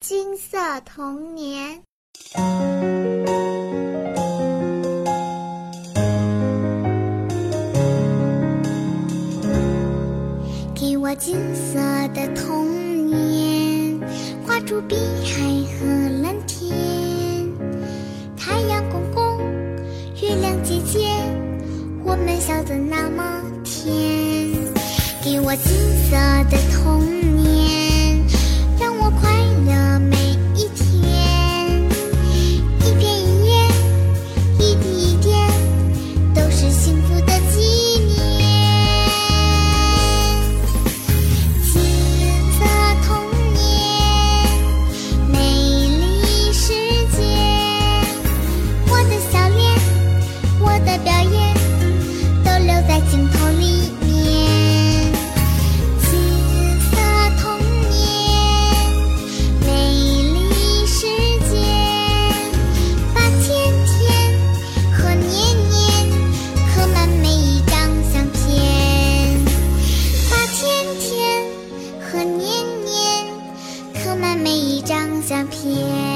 金色童年。给我金色的童年，画出碧海和蓝天，太阳公公，月亮姐姐，我们笑得那么甜。给我金色的童年，相片。